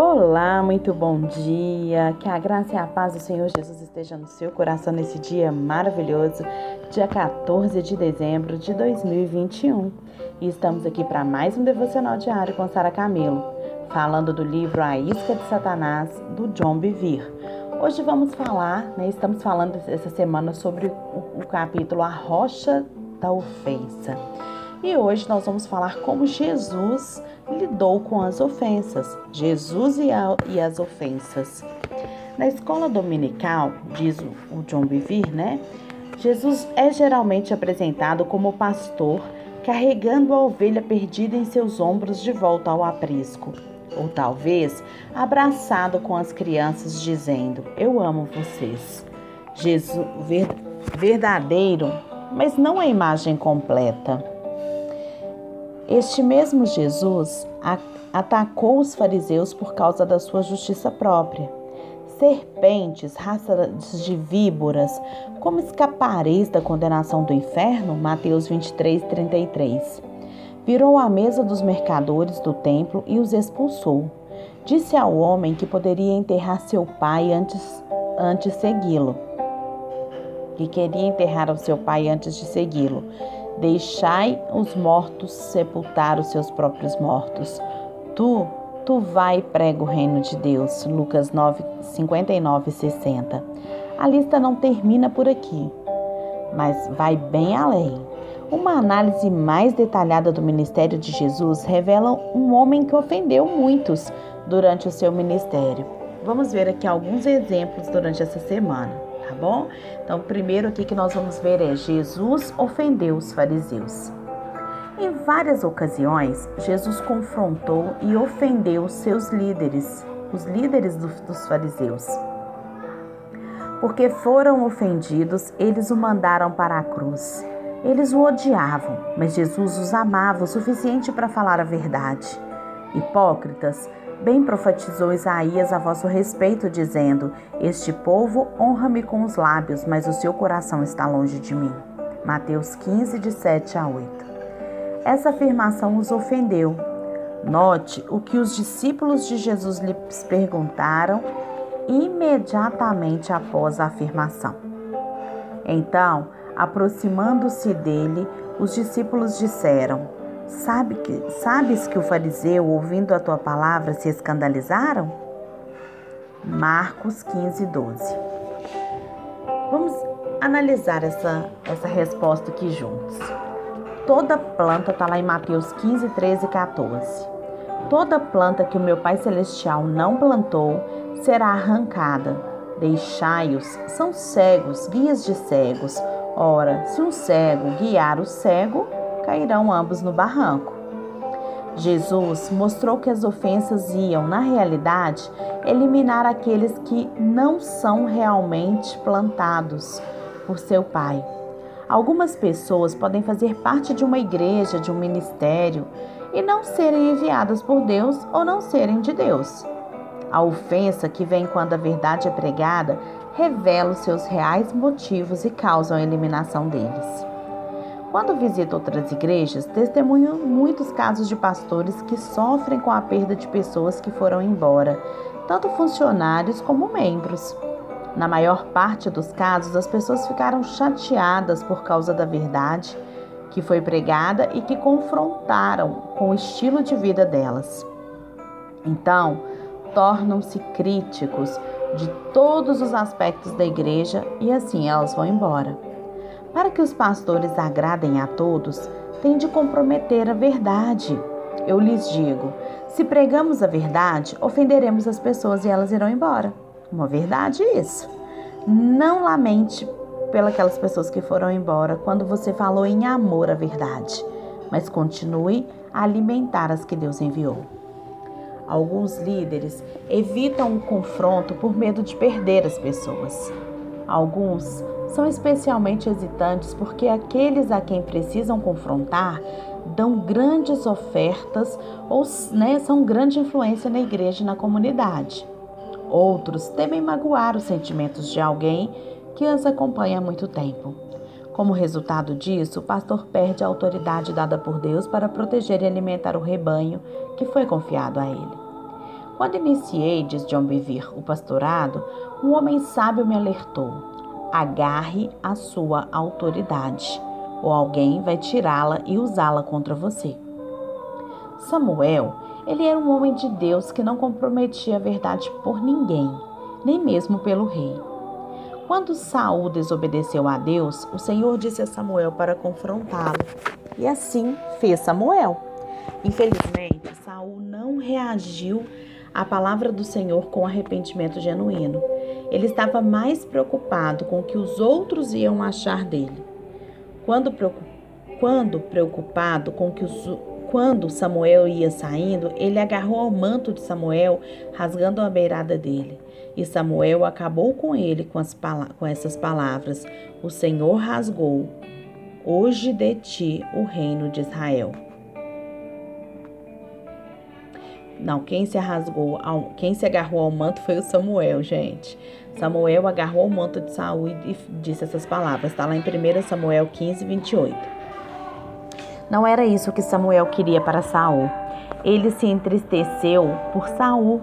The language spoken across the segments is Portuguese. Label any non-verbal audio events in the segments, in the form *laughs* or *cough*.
Olá, muito bom dia. Que a graça e a paz do Senhor Jesus esteja no seu coração nesse dia maravilhoso, dia 14 de dezembro de 2021. E estamos aqui para mais um devocional diário com Sara Camelo, falando do livro A Isca de Satanás, do John Bevere. Hoje vamos falar, né, estamos falando essa semana sobre o, o capítulo A Rocha da Ofensa. E hoje nós vamos falar como Jesus lidou com as ofensas. Jesus e, a, e as ofensas. Na escola dominical, diz o John Bevere, né? Jesus é geralmente apresentado como pastor carregando a ovelha perdida em seus ombros de volta ao aprisco. Ou talvez abraçado com as crianças, dizendo: Eu amo vocês. Jesus verdadeiro, mas não a imagem completa. Este mesmo Jesus atacou os fariseus por causa da sua justiça própria. Serpentes, raças de víboras, como escapareis da condenação do inferno? Mateus 23, 33. Virou à mesa dos mercadores do templo e os expulsou. Disse ao homem que poderia enterrar seu pai antes, antes segui-lo. Que queria enterrar o seu pai antes de segui-lo. Deixai os mortos sepultar os seus próprios mortos. Tu, tu vai e prega o reino de Deus. Lucas 9, 59 e 60. A lista não termina por aqui, mas vai bem além. Uma análise mais detalhada do ministério de Jesus revela um homem que ofendeu muitos durante o seu ministério. Vamos ver aqui alguns exemplos durante essa semana tá bom? Então, primeiro aqui que nós vamos ver é Jesus ofendeu os fariseus. Em várias ocasiões, Jesus confrontou e ofendeu seus líderes, os líderes do, dos fariseus. Porque foram ofendidos, eles o mandaram para a cruz. Eles o odiavam, mas Jesus os amava o suficiente para falar a verdade. Hipócritas, Bem profetizou Isaías a vosso respeito, dizendo: Este povo honra-me com os lábios, mas o seu coração está longe de mim. Mateus 15, de 7 a 8. Essa afirmação os ofendeu. Note o que os discípulos de Jesus lhes perguntaram imediatamente após a afirmação. Então, aproximando-se dele, os discípulos disseram: Sabe que, sabes que o fariseu, ouvindo a tua palavra, se escandalizaram? Marcos 15, 12. Vamos analisar essa, essa resposta aqui juntos. Toda planta está lá em Mateus 15, 13 e 14. Toda planta que o meu Pai Celestial não plantou será arrancada. Deixai-os, são cegos, guias de cegos. Ora, se um cego guiar o cego, cairão ambos no barranco. Jesus mostrou que as ofensas iam, na realidade, eliminar aqueles que não são realmente plantados por seu Pai. Algumas pessoas podem fazer parte de uma igreja, de um ministério e não serem enviadas por Deus ou não serem de Deus. A ofensa que vem quando a verdade é pregada revela os seus reais motivos e causa a eliminação deles. Quando visito outras igrejas, testemunho muitos casos de pastores que sofrem com a perda de pessoas que foram embora, tanto funcionários como membros. Na maior parte dos casos, as pessoas ficaram chateadas por causa da verdade que foi pregada e que confrontaram com o estilo de vida delas. Então, tornam-se críticos de todos os aspectos da igreja e assim elas vão embora. Para que os pastores agradem a todos, tem de comprometer a verdade. Eu lhes digo: se pregamos a verdade, ofenderemos as pessoas e elas irão embora. Uma verdade isso. Não lamente pelas pessoas que foram embora quando você falou em amor à verdade, mas continue a alimentar as que Deus enviou. Alguns líderes evitam o confronto por medo de perder as pessoas. Alguns são especialmente hesitantes porque aqueles a quem precisam confrontar dão grandes ofertas ou né, são grande influência na igreja e na comunidade. Outros temem magoar os sentimentos de alguém que os acompanha há muito tempo. Como resultado disso, o pastor perde a autoridade dada por Deus para proteger e alimentar o rebanho que foi confiado a ele. Quando iniciei, diz John Bevere, o pastorado, um homem sábio me alertou: agarre a sua autoridade, ou alguém vai tirá-la e usá-la contra você. Samuel, ele era um homem de Deus que não comprometia a verdade por ninguém, nem mesmo pelo rei. Quando Saul desobedeceu a Deus, o Senhor disse a Samuel para confrontá-lo. E assim fez Samuel. Infelizmente, Saul não reagiu a palavra do Senhor com arrependimento genuíno. Ele estava mais preocupado com o que os outros iam achar dele. Quando, quando preocupado com que os, quando Samuel ia saindo, ele agarrou ao manto de Samuel, rasgando a beirada dele. E Samuel acabou com ele com, as, com essas palavras: O Senhor rasgou hoje de ti o reino de Israel. Não, quem se rasgou, quem se agarrou ao manto foi o Samuel, gente. Samuel agarrou o manto de Saul e disse essas palavras. Está lá em 1 Samuel 15, 28. Não era isso que Samuel queria para Saul. Ele se entristeceu por Saul.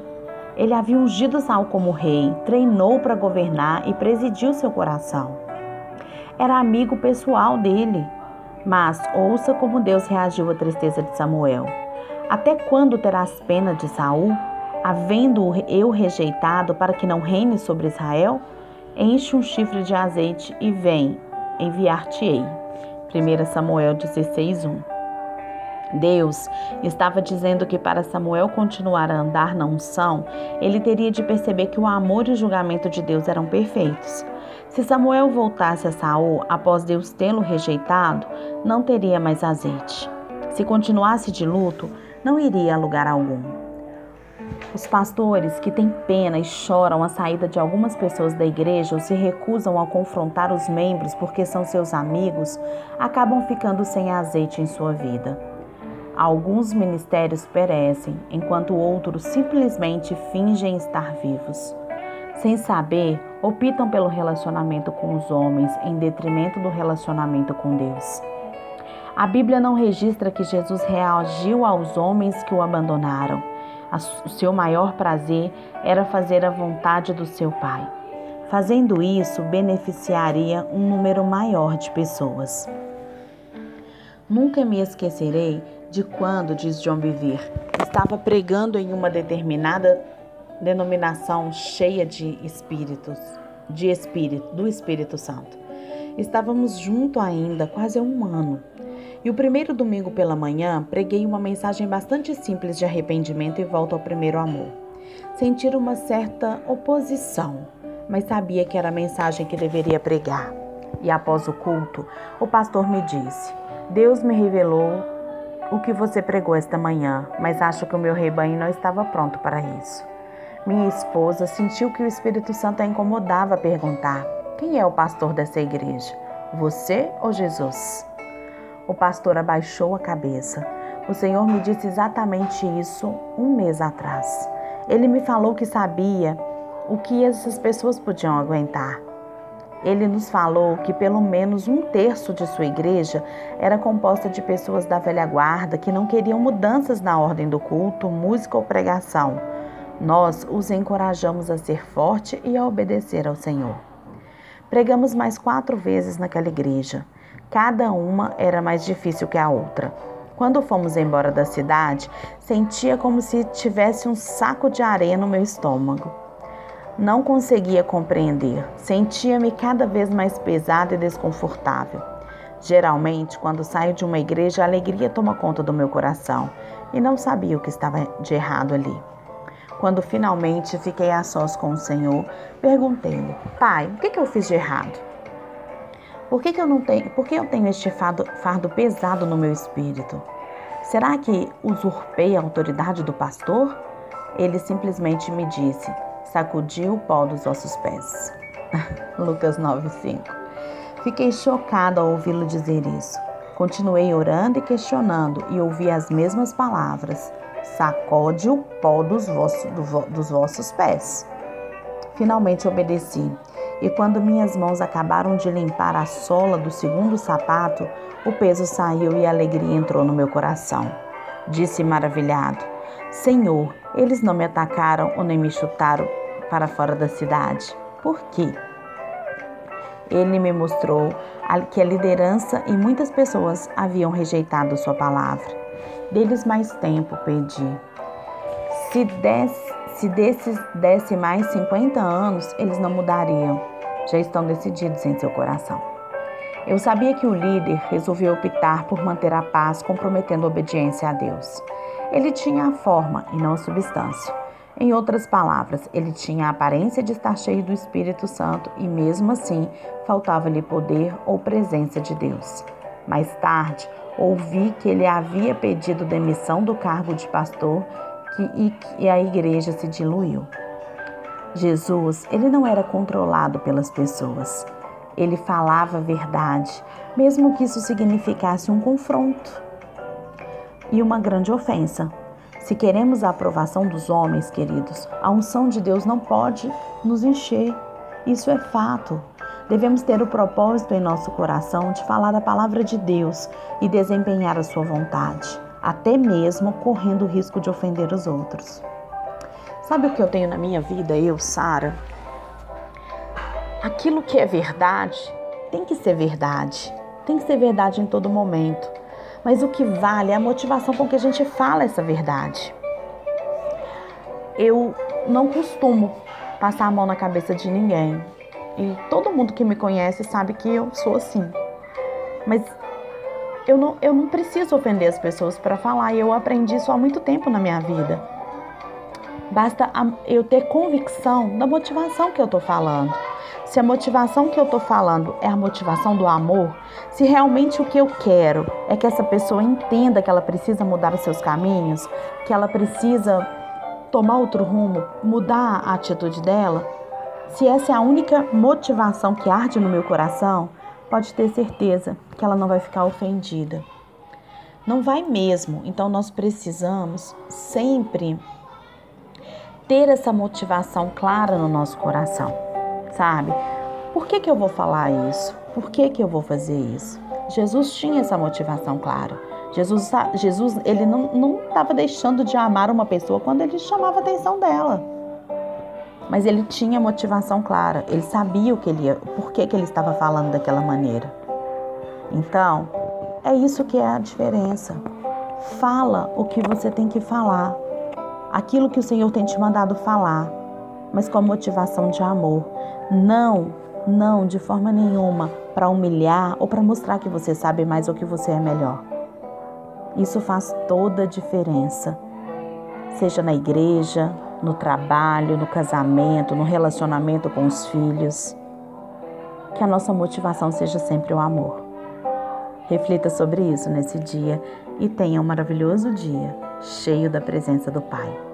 Ele havia ungido Saul como rei, treinou para governar e presidiu seu coração. Era amigo pessoal dele. Mas ouça como Deus reagiu à tristeza de Samuel. Até quando terás pena de Saul, havendo eu rejeitado para que não reine sobre Israel? Enche um chifre de azeite e vem, enviar-te-ei. 1 Samuel 16:1. Deus estava dizendo que para Samuel continuar a andar na unção, ele teria de perceber que o amor e o julgamento de Deus eram perfeitos. Se Samuel voltasse a Saul após Deus tê-lo rejeitado, não teria mais azeite. Se continuasse de luto, não iria a lugar algum. Os pastores que têm pena e choram a saída de algumas pessoas da igreja ou se recusam a confrontar os membros porque são seus amigos, acabam ficando sem azeite em sua vida. Alguns ministérios perecem, enquanto outros simplesmente fingem estar vivos. Sem saber, optam pelo relacionamento com os homens em detrimento do relacionamento com Deus. A Bíblia não registra que Jesus reagiu aos homens que o abandonaram. O seu maior prazer era fazer a vontade do seu Pai. Fazendo isso, beneficiaria um número maior de pessoas. Nunca me esquecerei de quando, diz John Bevere, estava pregando em uma determinada denominação cheia de espíritos, de espírito, do Espírito Santo. Estávamos junto ainda quase um ano. E o primeiro domingo pela manhã, preguei uma mensagem bastante simples de arrependimento e volta ao primeiro amor. Senti uma certa oposição, mas sabia que era a mensagem que deveria pregar. E após o culto, o pastor me disse: Deus me revelou o que você pregou esta manhã, mas acho que o meu rebanho não estava pronto para isso. Minha esposa sentiu que o Espírito Santo a incomodava a perguntar: Quem é o pastor dessa igreja? Você ou Jesus? O pastor abaixou a cabeça. O Senhor me disse exatamente isso um mês atrás. Ele me falou que sabia o que essas pessoas podiam aguentar. Ele nos falou que pelo menos um terço de sua igreja era composta de pessoas da velha guarda que não queriam mudanças na ordem do culto, música ou pregação. Nós os encorajamos a ser forte e a obedecer ao Senhor. Pregamos mais quatro vezes naquela igreja. Cada uma era mais difícil que a outra. Quando fomos embora da cidade, sentia como se tivesse um saco de areia no meu estômago. Não conseguia compreender, sentia-me cada vez mais pesada e desconfortável. Geralmente, quando saio de uma igreja, a alegria toma conta do meu coração e não sabia o que estava de errado ali. Quando finalmente fiquei a sós com o Senhor, perguntei-lhe: Pai, o que, que eu fiz de errado? Por que, que eu não tenho, por que eu tenho este fardo, fardo pesado no meu espírito? Será que usurpei a autoridade do pastor? Ele simplesmente me disse: sacudiu o pó dos vossos pés. *laughs* Lucas 9:5. Fiquei chocada ao ouvi-lo dizer isso. Continuei orando e questionando e ouvi as mesmas palavras: sacode o pó dos do, dos vossos pés. Finalmente obedeci e quando minhas mãos acabaram de limpar a sola do segundo sapato, o peso saiu e a alegria entrou no meu coração. Disse maravilhado: Senhor, eles não me atacaram ou nem me chutaram para fora da cidade. Por quê? Ele me mostrou que a liderança e muitas pessoas haviam rejeitado sua palavra. Deles mais tempo pedi. Se, desse, se desses desse mais 50 anos, eles não mudariam. Já estão decididos em seu coração. Eu sabia que o líder resolveu optar por manter a paz, comprometendo a obediência a Deus. Ele tinha a forma e não a substância. Em outras palavras, ele tinha a aparência de estar cheio do Espírito Santo e, mesmo assim, faltava-lhe poder ou presença de Deus. Mais tarde, ouvi que ele havia pedido demissão do cargo de pastor que, e a igreja se diluiu. Jesus, ele não era controlado pelas pessoas. Ele falava a verdade, mesmo que isso significasse um confronto e uma grande ofensa. Se queremos a aprovação dos homens, queridos, a unção de Deus não pode nos encher. Isso é fato. Devemos ter o propósito em nosso coração de falar a palavra de Deus e desempenhar a sua vontade, até mesmo correndo o risco de ofender os outros. Sabe o que eu tenho na minha vida, eu, Sara? Aquilo que é verdade tem que ser verdade. Tem que ser verdade em todo momento. Mas o que vale é a motivação com que a gente fala essa verdade. Eu não costumo passar a mão na cabeça de ninguém. E todo mundo que me conhece sabe que eu sou assim. Mas eu não, eu não preciso ofender as pessoas para falar. E eu aprendi isso há muito tempo na minha vida. Basta eu ter convicção da motivação que eu estou falando. Se a motivação que eu estou falando é a motivação do amor, se realmente o que eu quero é que essa pessoa entenda que ela precisa mudar os seus caminhos, que ela precisa tomar outro rumo, mudar a atitude dela, se essa é a única motivação que arde no meu coração, pode ter certeza que ela não vai ficar ofendida. Não vai mesmo. Então nós precisamos sempre ter essa motivação clara no nosso coração sabe? Por que, que eu vou falar isso? Por que, que eu vou fazer isso? Jesus tinha essa motivação clara. Jesus, Jesus ele não estava deixando de amar uma pessoa quando ele chamava a atenção dela. Mas ele tinha motivação clara. Ele sabia o que ele ia, por que, que ele estava falando daquela maneira. Então, é isso que é a diferença. Fala o que você tem que falar. Aquilo que o Senhor tem te mandado falar, mas com a motivação de amor. Não, não, de forma nenhuma, para humilhar ou para mostrar que você sabe mais ou que você é melhor. Isso faz toda a diferença. Seja na igreja, no trabalho, no casamento, no relacionamento com os filhos. Que a nossa motivação seja sempre o amor. Reflita sobre isso nesse dia e tenha um maravilhoso dia, cheio da presença do Pai.